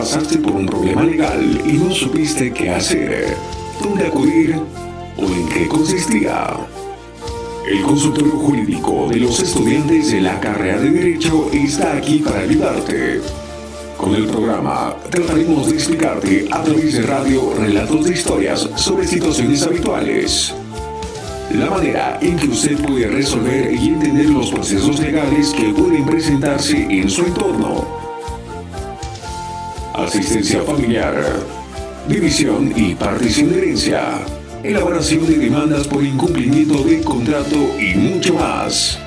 ¿Alguna vez pasaste por un problema legal y no supiste qué hacer, dónde acudir o en qué consistía? El consultorio jurídico de los estudiantes de la carrera de Derecho está aquí para ayudarte. Con el programa trataremos de explicarte a través de radio relatos de historias sobre situaciones habituales. La manera en que usted puede resolver y entender los procesos legales que pueden presentarse en su entorno. Asistencia familiar, división y partición de herencia, elaboración de demandas por incumplimiento de contrato y mucho más.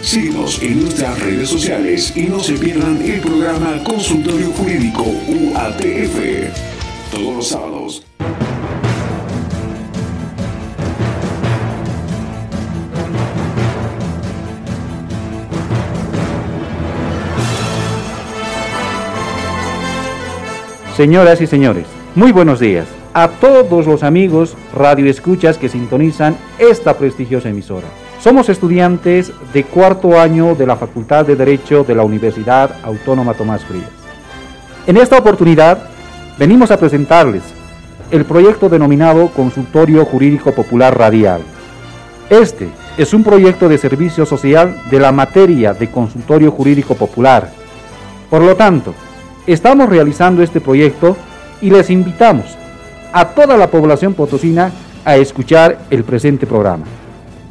Síguenos en nuestras redes sociales y no se pierdan el programa Consultorio Jurídico UATF. Todos los sábados. Señoras y señores, muy buenos días a todos los amigos radioescuchas que sintonizan esta prestigiosa emisora. Somos estudiantes de cuarto año de la Facultad de Derecho de la Universidad Autónoma Tomás Frías. En esta oportunidad venimos a presentarles el proyecto denominado Consultorio Jurídico Popular Radial. Este es un proyecto de servicio social de la materia de consultorio jurídico popular. Por lo tanto, estamos realizando este proyecto y les invitamos a toda la población potosina a escuchar el presente programa.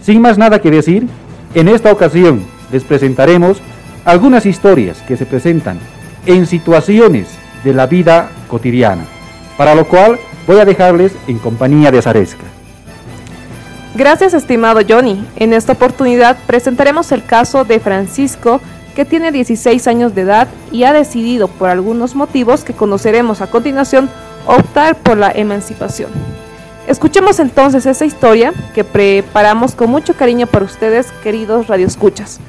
Sin más nada que decir, en esta ocasión les presentaremos algunas historias que se presentan en situaciones de la vida cotidiana, para lo cual voy a dejarles en compañía de Zaresca. Gracias estimado Johnny. En esta oportunidad presentaremos el caso de Francisco que tiene 16 años de edad y ha decidido por algunos motivos que conoceremos a continuación optar por la emancipación. Escuchemos entonces esa historia que preparamos con mucho cariño para ustedes, queridos radioescuchas.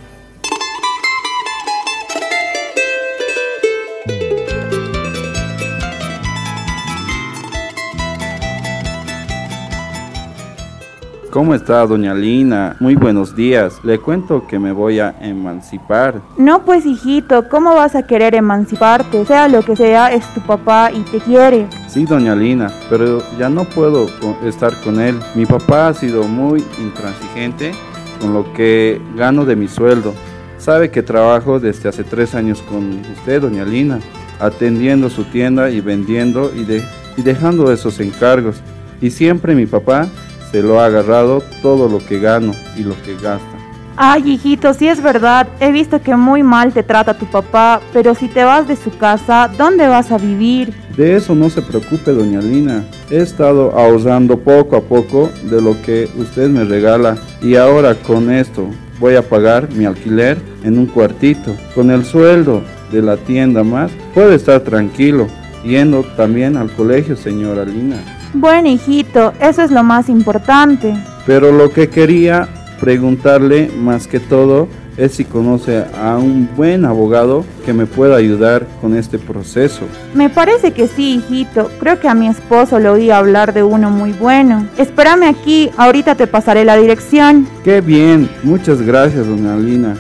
¿Cómo está, doña Lina? Muy buenos días. Le cuento que me voy a emancipar. No, pues hijito, ¿cómo vas a querer emanciparte? Sea lo que sea, es tu papá y te quiere. Sí, doña Lina, pero ya no puedo estar con él. Mi papá ha sido muy intransigente con lo que gano de mi sueldo. Sabe que trabajo desde hace tres años con usted, doña Lina, atendiendo su tienda y vendiendo y, de, y dejando esos encargos. Y siempre mi papá se lo ha agarrado todo lo que gano y lo que gasta. Ay, hijito, sí es verdad. He visto que muy mal te trata tu papá, pero si te vas de su casa, ¿dónde vas a vivir? De eso no se preocupe, doña Lina. He estado ahorrando poco a poco de lo que usted me regala y ahora con esto voy a pagar mi alquiler en un cuartito. Con el sueldo de la tienda más, puedo estar tranquilo, yendo también al colegio, señora Lina. Bueno, hijito, eso es lo más importante. Pero lo que quería preguntarle más que todo es si conoce a un buen abogado que me pueda ayudar con este proceso. Me parece que sí, hijito. Creo que a mi esposo le oí hablar de uno muy bueno. Espérame aquí, ahorita te pasaré la dirección. Qué bien, muchas gracias, doña Lina.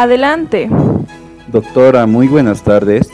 Adelante. Doctora, muy buenas tardes.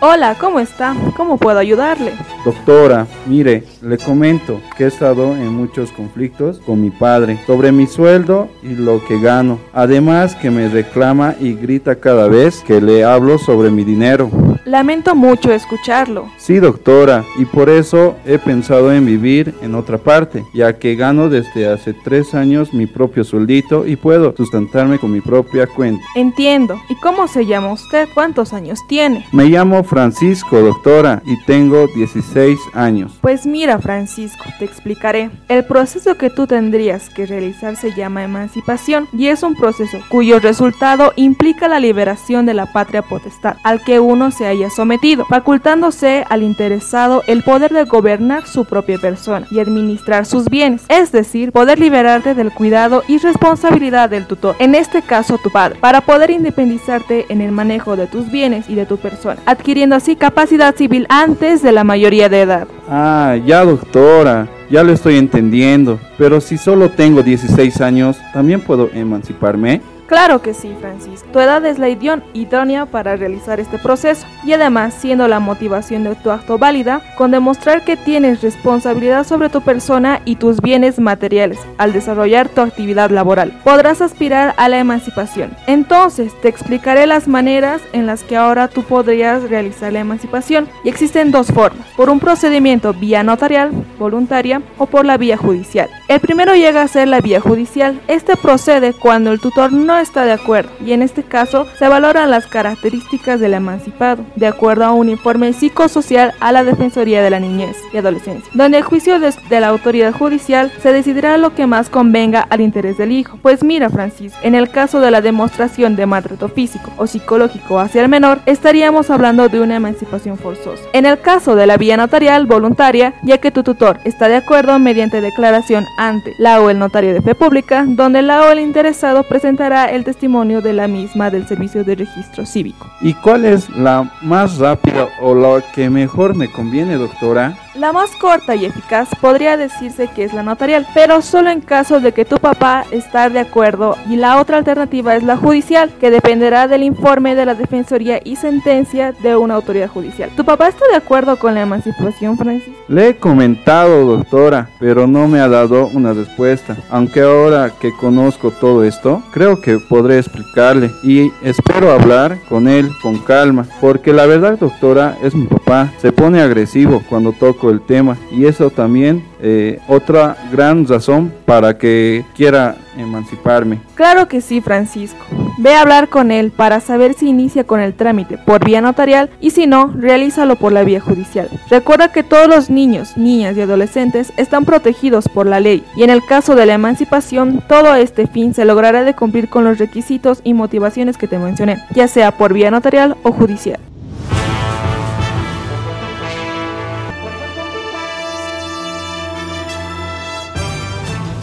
Hola, ¿cómo está? ¿Cómo puedo ayudarle? Doctora, mire, le comento que he estado en muchos conflictos con mi padre sobre mi sueldo y lo que gano. Además que me reclama y grita cada vez que le hablo sobre mi dinero. Lamento mucho escucharlo. Sí, doctora, y por eso he pensado en vivir en otra parte, ya que gano desde hace tres años mi propio sueldito y puedo sustentarme con mi propia cuenta. Entiendo. ¿Y cómo se llama usted? ¿Cuántos años tiene? Me llamo Francisco, doctora, y tengo 16 años. Pues mira, Francisco, te explicaré. El proceso que tú tendrías que realizar se llama emancipación y es un proceso cuyo resultado implica la liberación de la patria potestad al que uno se ha sometido, facultándose al interesado el poder de gobernar su propia persona y administrar sus bienes, es decir, poder liberarte del cuidado y responsabilidad del tutor, en este caso tu padre, para poder independizarte en el manejo de tus bienes y de tu persona, adquiriendo así capacidad civil antes de la mayoría de edad. Ah, ya doctora, ya lo estoy entendiendo, pero si solo tengo 16 años, ¿también puedo emanciparme? Claro que sí, Francisco. Tu edad es la idónea para realizar este proceso y además siendo la motivación de tu acto válida con demostrar que tienes responsabilidad sobre tu persona y tus bienes materiales al desarrollar tu actividad laboral. Podrás aspirar a la emancipación. Entonces te explicaré las maneras en las que ahora tú podrías realizar la emancipación y existen dos formas, por un procedimiento vía notarial, voluntaria o por la vía judicial. El primero llega a ser la vía judicial. Este procede cuando el tutor no está de acuerdo y en este caso se valoran las características del emancipado, de acuerdo a un informe psicosocial a la Defensoría de la Niñez y Adolescencia, donde el juicio de, la autoridad judicial se decidirá lo que más convenga al interés del hijo. Pues mira, Francisco, en el caso de la demostración de maltrato físico o psicológico hacia el menor, estaríamos hablando de una emancipación forzosa. En el caso de la vía notarial voluntaria, ya que tu tutor está de acuerdo mediante declaración ante la o el notario de fe pública, donde la o el interesado presentará el testimonio de la misma del Servicio de Registro Cívico. ¿Y cuál es la más rápida o la que mejor me conviene, doctora? La más corta y eficaz podría decirse que es la notarial, pero solo en caso de que tu papá esté de acuerdo y la otra alternativa es la judicial, que dependerá del informe de la Defensoría y sentencia de una autoridad judicial. ¿Tu papá está de acuerdo con la emancipación, Francis? Le he comentado, doctora, pero no me ha dado una respuesta. Aunque ahora que conozco todo esto, creo que podré explicarle y espero hablar con él con calma, porque la verdad, doctora, es mi papá. Se pone agresivo cuando toco el tema y eso también eh, otra gran razón para que quiera emanciparme. Claro que sí, Francisco. Ve a hablar con él para saber si inicia con el trámite por vía notarial y si no, realízalo por la vía judicial. Recuerda que todos los niños, niñas y adolescentes están protegidos por la ley y en el caso de la emancipación, todo este fin se logrará de cumplir con los requisitos y motivaciones que te mencioné, ya sea por vía notarial o judicial.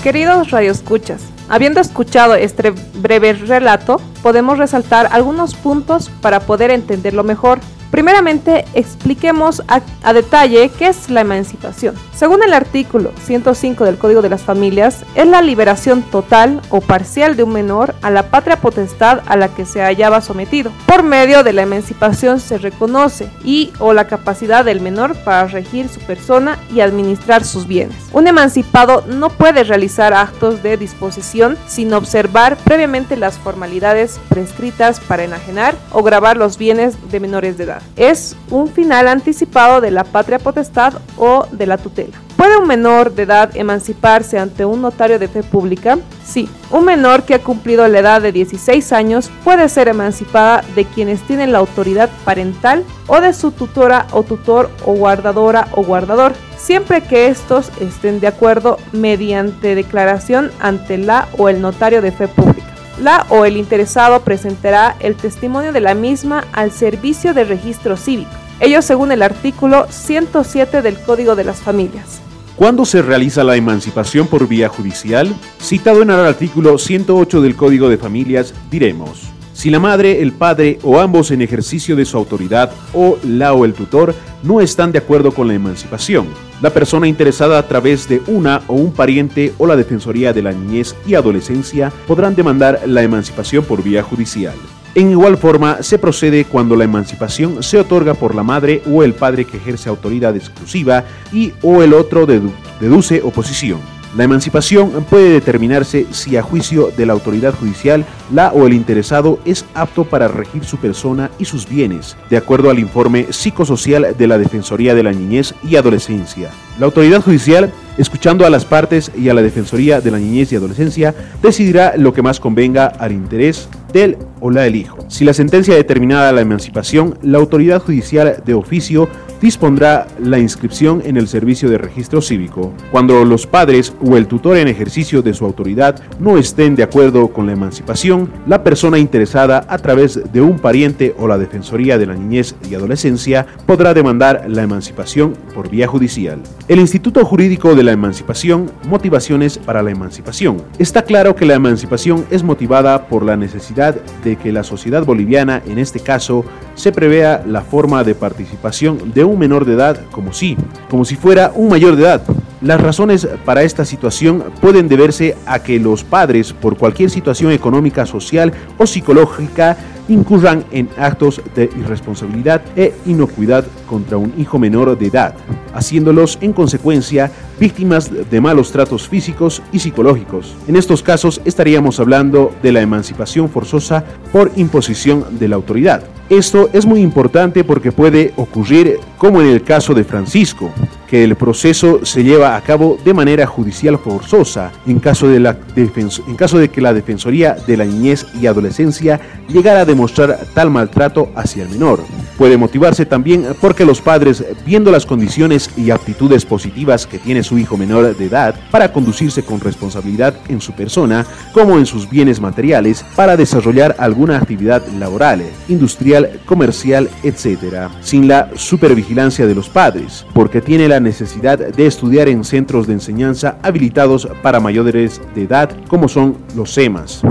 Queridos radioescuchas, habiendo escuchado este breve relato, podemos resaltar algunos puntos para poder entenderlo mejor Primeramente, expliquemos a, detalle qué es la emancipación. Según el artículo 105 del Código de las Familias, es la liberación total o parcial de un menor a la patria potestad a la que se hallaba sometido. Por medio de la emancipación se reconoce y o la capacidad del menor para regir su persona y administrar sus bienes. Un emancipado no puede realizar actos de disposición sin observar previamente las formalidades prescritas para enajenar o grabar los bienes de menores de edad es un final anticipado de la patria potestad o de la tutela. ¿Puede un menor de edad emanciparse ante un notario de fe pública? Sí, un menor que ha cumplido la edad de 16 años puede ser emancipada de quienes tienen la autoridad parental o de su tutora o tutor o guardadora o guardador, siempre que estos estén de acuerdo mediante declaración ante la o el notario de fe pública la o el interesado presentará el testimonio de la misma al servicio de registro cívico, ello según el artículo 107 del Código de las Familias. ¿Cuándo se realiza la emancipación por vía judicial? Citado en el artículo 108 del Código de Familias, diremos, si la madre, el padre o ambos en ejercicio de su autoridad o la o el tutor no están de acuerdo con la emancipación, la persona interesada a través de una o un pariente o la Defensoría de la Niñez y Adolescencia podrán demandar la emancipación por vía judicial. En igual forma, se procede cuando la emancipación se otorga por la madre o el padre que ejerce autoridad exclusiva y o el otro deduce oposición. La emancipación puede determinarse si a juicio de la autoridad judicial la o el interesado es apto para regir su persona y sus bienes, de acuerdo al informe psicosocial de la Defensoría de la Niñez y Adolescencia. La autoridad judicial, escuchando a las partes y a la Defensoría de la Niñez y Adolescencia, decidirá lo que más convenga al interés del o la del hijo. Si la sentencia determinada la emancipación, la autoridad judicial de oficio dispondrá la inscripción en el servicio de registro cívico. Cuando los padres o el tutor en ejercicio de su autoridad no estén de acuerdo con la emancipación, la persona interesada a través de un pariente o la Defensoría de la Niñez y Adolescencia podrá demandar la emancipación por vía judicial. El Instituto Jurídico de la Emancipación, Motivaciones para la Emancipación. Está claro que la emancipación es motivada por la necesidad de que la sociedad boliviana, en este caso, se prevea la forma de participación de un menor de edad como si, como si fuera un mayor de edad. Las razones para esta situación pueden deberse a que los padres, por cualquier situación económica, social o psicológica, incurran en actos de irresponsabilidad e inocuidad contra un hijo menor de edad, haciéndolos en consecuencia víctimas de malos tratos físicos y psicológicos. En estos casos estaríamos hablando de la emancipación forzosa por imposición de la autoridad. Esto es muy importante porque puede ocurrir como en el caso de Francisco, que el proceso se lleva a cabo de manera judicial forzosa en caso de, la en caso de que la Defensoría de la Niñez y Adolescencia llegara a demostrar tal maltrato hacia el menor. Puede motivarse también porque los padres, viendo las condiciones y aptitudes positivas que tiene su hijo menor de edad para conducirse con responsabilidad en su persona como en sus bienes materiales para desarrollar alguna actividad laboral, industrial, comercial, etc., sin la supervigilancia de los padres, porque tiene la necesidad de estudiar en centros de enseñanza habilitados para mayores de edad como son los SEMAS.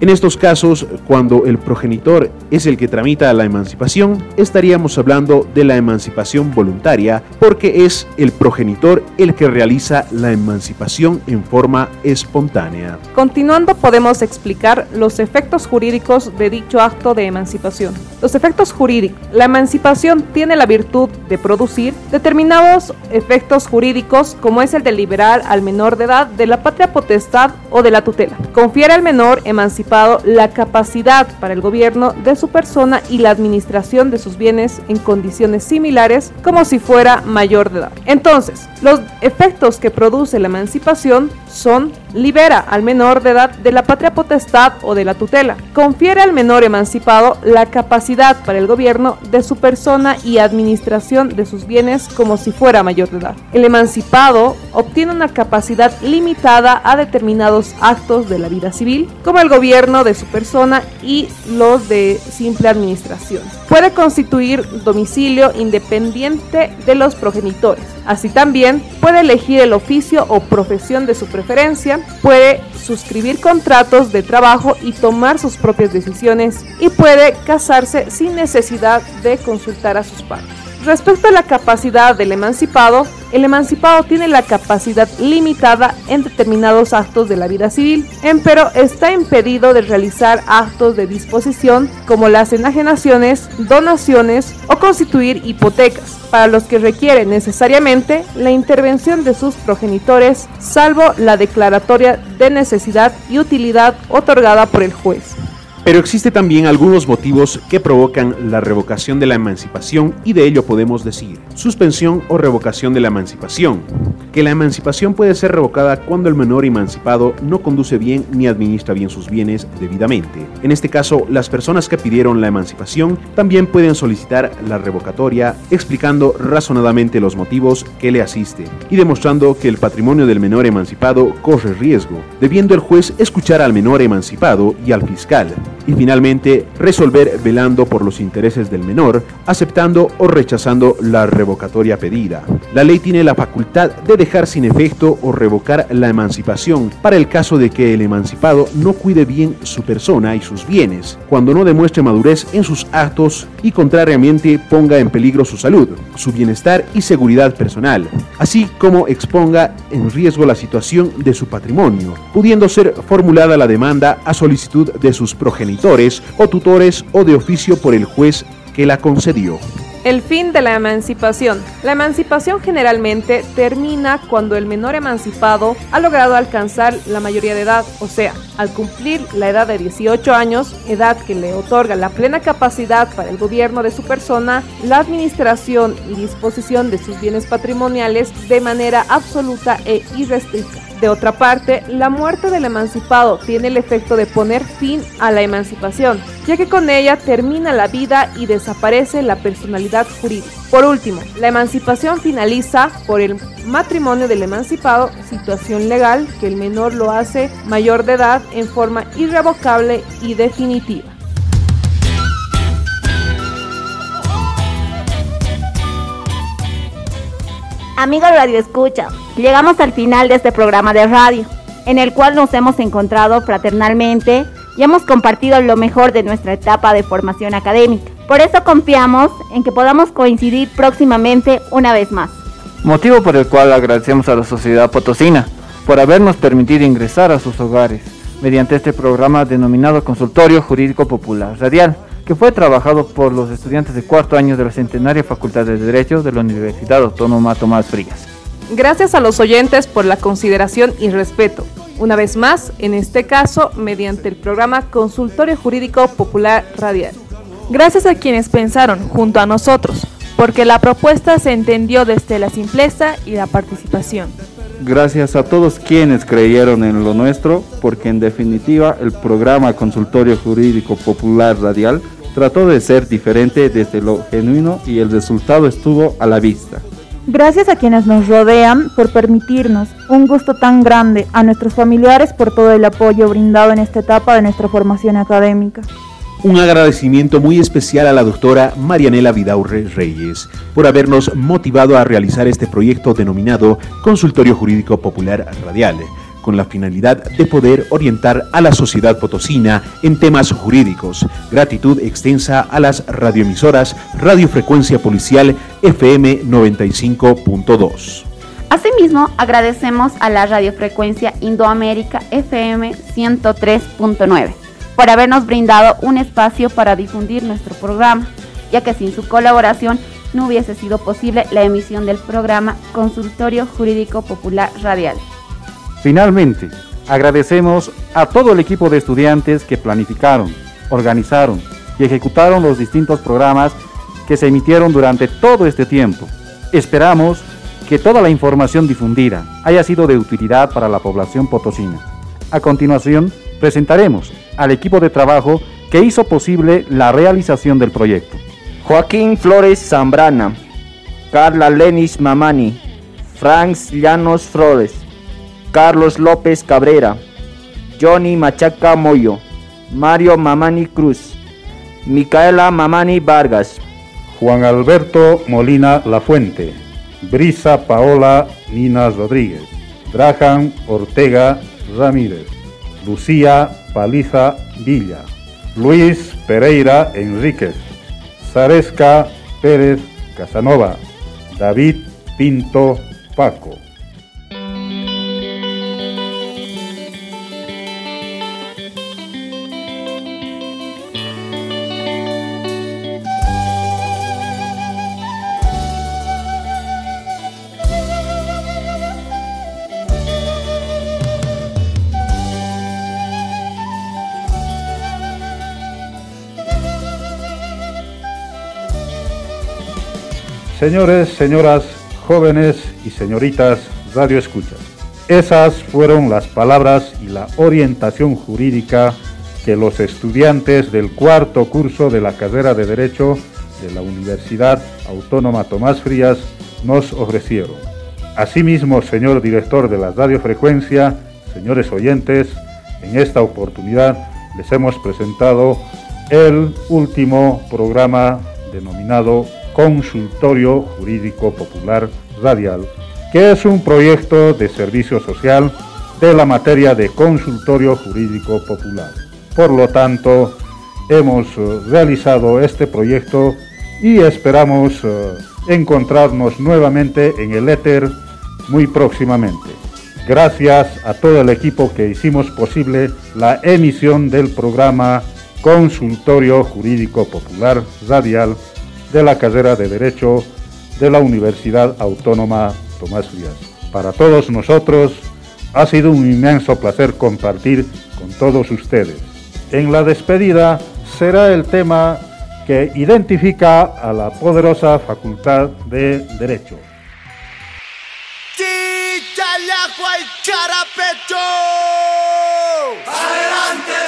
En estos casos, cuando el progenitor es el que tramita la emancipación, estaríamos hablando de la emancipación voluntaria porque es el progenitor el que realiza la emancipación en forma espontánea. Continuando podemos explicar los efectos jurídicos de dicho acto de emancipación. Los efectos jurídicos. La emancipación tiene la virtud de producir determinados efectos jurídicos como es el de liberar al menor de edad de la patria potestad o de la tutela. Confiere al menor la capacidad para el gobierno de su persona y la administración de sus bienes en condiciones similares como si fuera mayor de edad. Entonces, los efectos que produce la emancipación son libera al menor de edad de la patria potestad o de la tutela, confiere al menor emancipado la capacidad para el gobierno de su persona y administración de sus bienes como si fuera mayor de edad. El emancipado obtiene una capacidad limitada a determinados actos de la vida civil, como el gobierno de su persona y los de simple administración. Puede constituir domicilio independiente de los progenitores. Así también puede elegir el oficio o profesión de su preferencia, puede suscribir contratos de trabajo y tomar sus propias decisiones y puede casarse sin necesidad de consultar a sus padres. Respecto a la capacidad del emancipado, el emancipado tiene la capacidad limitada en determinados actos de la vida civil, pero está impedido de realizar actos de disposición como las enajenaciones, donaciones o constituir hipotecas, para los que requiere necesariamente la intervención de sus progenitores, salvo la declaratoria de necesidad y utilidad otorgada por el juez. Pero existe también algunos motivos que provocan la revocación de la emancipación y de ello podemos decir suspensión o revocación de la emancipación, que la emancipación puede ser revocada cuando el menor emancipado no conduce bien ni administra bien sus bienes debidamente. En este caso, las personas que pidieron la emancipación también pueden solicitar la revocatoria explicando razonadamente los motivos que le asisten y demostrando que el patrimonio del menor emancipado corre riesgo, debiendo el juez escuchar al menor emancipado y al fiscal y finalmente resolver velando por los intereses del menor, aceptando o rechazando la revocatoria pedida. La ley tiene la facultad de dejar sin efecto o revocar la emancipación para el caso de que el emancipado no cuide bien su persona y sus bienes, cuando no demuestre madurez en sus actos y contrariamente ponga en peligro su salud, su bienestar y seguridad personal, así como exponga en riesgo la situación de su patrimonio, pudiendo ser formulada la demanda a solicitud de sus progenitores o tutores o de oficio por el juez que la concedió. El fin de la emancipación. La emancipación generalmente termina cuando el menor emancipado ha logrado alcanzar la mayoría de edad, o sea, al cumplir la edad de 18 años, edad que le otorga la plena capacidad para el gobierno de su persona, la administración y disposición de sus bienes patrimoniales de manera absoluta e irrestricta. De otra parte, la muerte del emancipado tiene el efecto de poner fin a la emancipación, ya que con ella termina la vida y desaparece la personalidad jurídica. Por último, la emancipación finaliza por el matrimonio del emancipado, situación legal que el menor lo hace mayor de edad en forma irrevocable y definitiva. Amigos Radio Escucha, llegamos al final de este programa de radio, en el cual nos hemos encontrado fraternalmente y hemos compartido lo mejor de nuestra etapa de formación académica. Por eso confiamos en que podamos coincidir próximamente una vez más. Motivo por el cual agradecemos a la sociedad potosina por habernos permitido ingresar a sus hogares mediante este programa denominado Consultorio Jurídico Popular Radial que fue trabajado por los estudiantes de cuarto año de la Centenaria Facultad de Derecho de la Universidad Autónoma Tomás Frías. Gracias a los oyentes por la consideración y respeto. Una vez más, en este caso, mediante el programa Consultorio Jurídico Popular Radial. Gracias a quienes pensaron junto a nosotros, porque la propuesta se entendió desde la simpleza y la participación. Gracias a todos quienes creyeron en lo nuestro, porque en definitiva el programa Consultorio Jurídico Popular Radial trató de ser diferente desde lo genuino y el resultado estuvo a la vista. Gracias a quienes nos rodean por permitirnos un gusto tan grande, a nuestros familiares por todo el apoyo brindado en esta etapa de nuestra formación académica. Un agradecimiento muy especial a la doctora Marianela Vidaurre Reyes por habernos motivado a realizar este proyecto denominado Consultorio Jurídico Popular Radial con la finalidad de poder orientar a la sociedad potosina en temas jurídicos. Gratitud extensa a las radioemisoras Radiofrecuencia Policial FM 95.2. Asimismo, agradecemos a la radiofrecuencia Indoamérica FM 103.9 por habernos brindado un espacio para difundir nuestro programa, ya que sin su colaboración no hubiese sido posible la emisión del programa Consultorio Jurídico Popular Radial. Finalmente, agradecemos a todo el equipo de estudiantes que planificaron, organizaron y ejecutaron los distintos programas que se emitieron durante todo este tiempo. Esperamos que toda la información difundida haya sido de utilidad para la población potosina. A continuación, presentaremos al equipo de trabajo que hizo posible la realización del proyecto. Joaquín Flores Zambrana, Carla Lenis Mamani, Franz Llanos Flores, Carlos López Cabrera, Johnny Machaca Moyo, Mario Mamani Cruz, Micaela Mamani Vargas, Juan Alberto Molina Lafuente, Brisa Paola Nina Rodríguez, Drahan Ortega Ramírez, Lucía Paliza Villa, Luis Pereira Enríquez, Zaresca Pérez Casanova, David Pinto Paco. Señores, señoras, jóvenes y señoritas radio escuchas, esas fueron las palabras y la orientación jurídica que los estudiantes del cuarto curso de la carrera de Derecho de la Universidad Autónoma Tomás Frías nos ofrecieron. Asimismo, señor director de la radiofrecuencia, señores oyentes, en esta oportunidad les hemos presentado el último programa denominado Consultorio Jurídico Popular Radial, que es un proyecto de servicio social de la materia de consultorio jurídico popular. Por lo tanto, hemos eh, realizado este proyecto y esperamos eh, encontrarnos nuevamente en el éter muy próximamente. Gracias a todo el equipo que hicimos posible la emisión del programa Consultorio Jurídico Popular Radial de la carrera de Derecho de la Universidad Autónoma Tomás Frías. Para todos nosotros ha sido un inmenso placer compartir con todos ustedes. En la despedida será el tema que identifica a la poderosa Facultad de Derecho. Adelante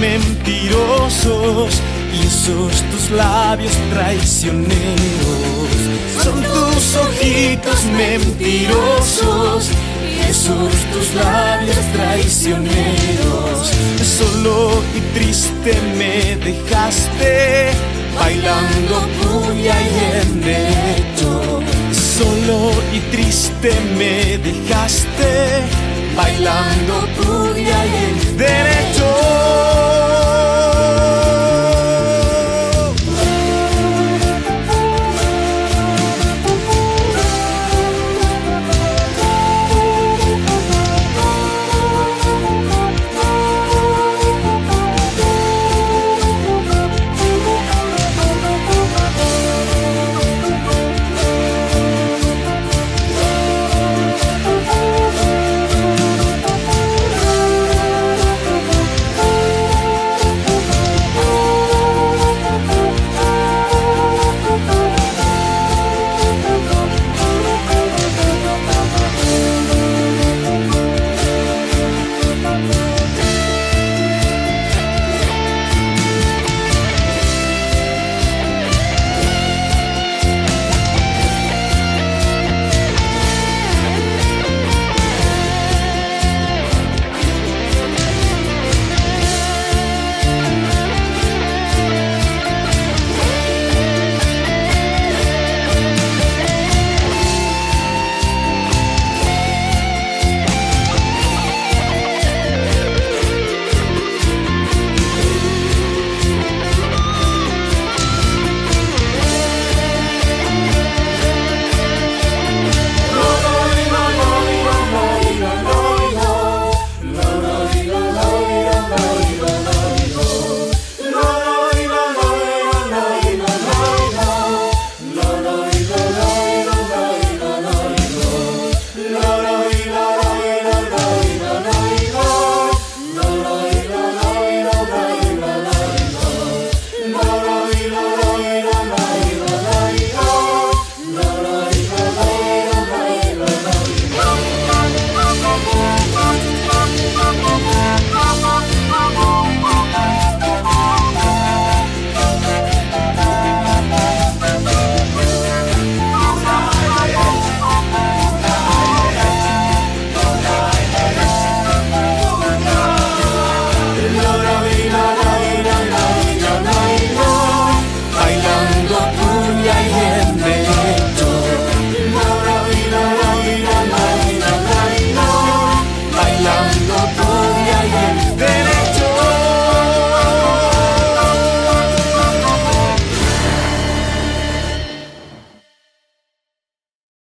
mentirosos y esos tus labios traicioneros. Son tus ojitos mentirosos y esos tus labios traicioneros. Solo y triste me dejaste bailando puya y en derecho. Solo y triste me dejaste bailando cumbia y el derecho.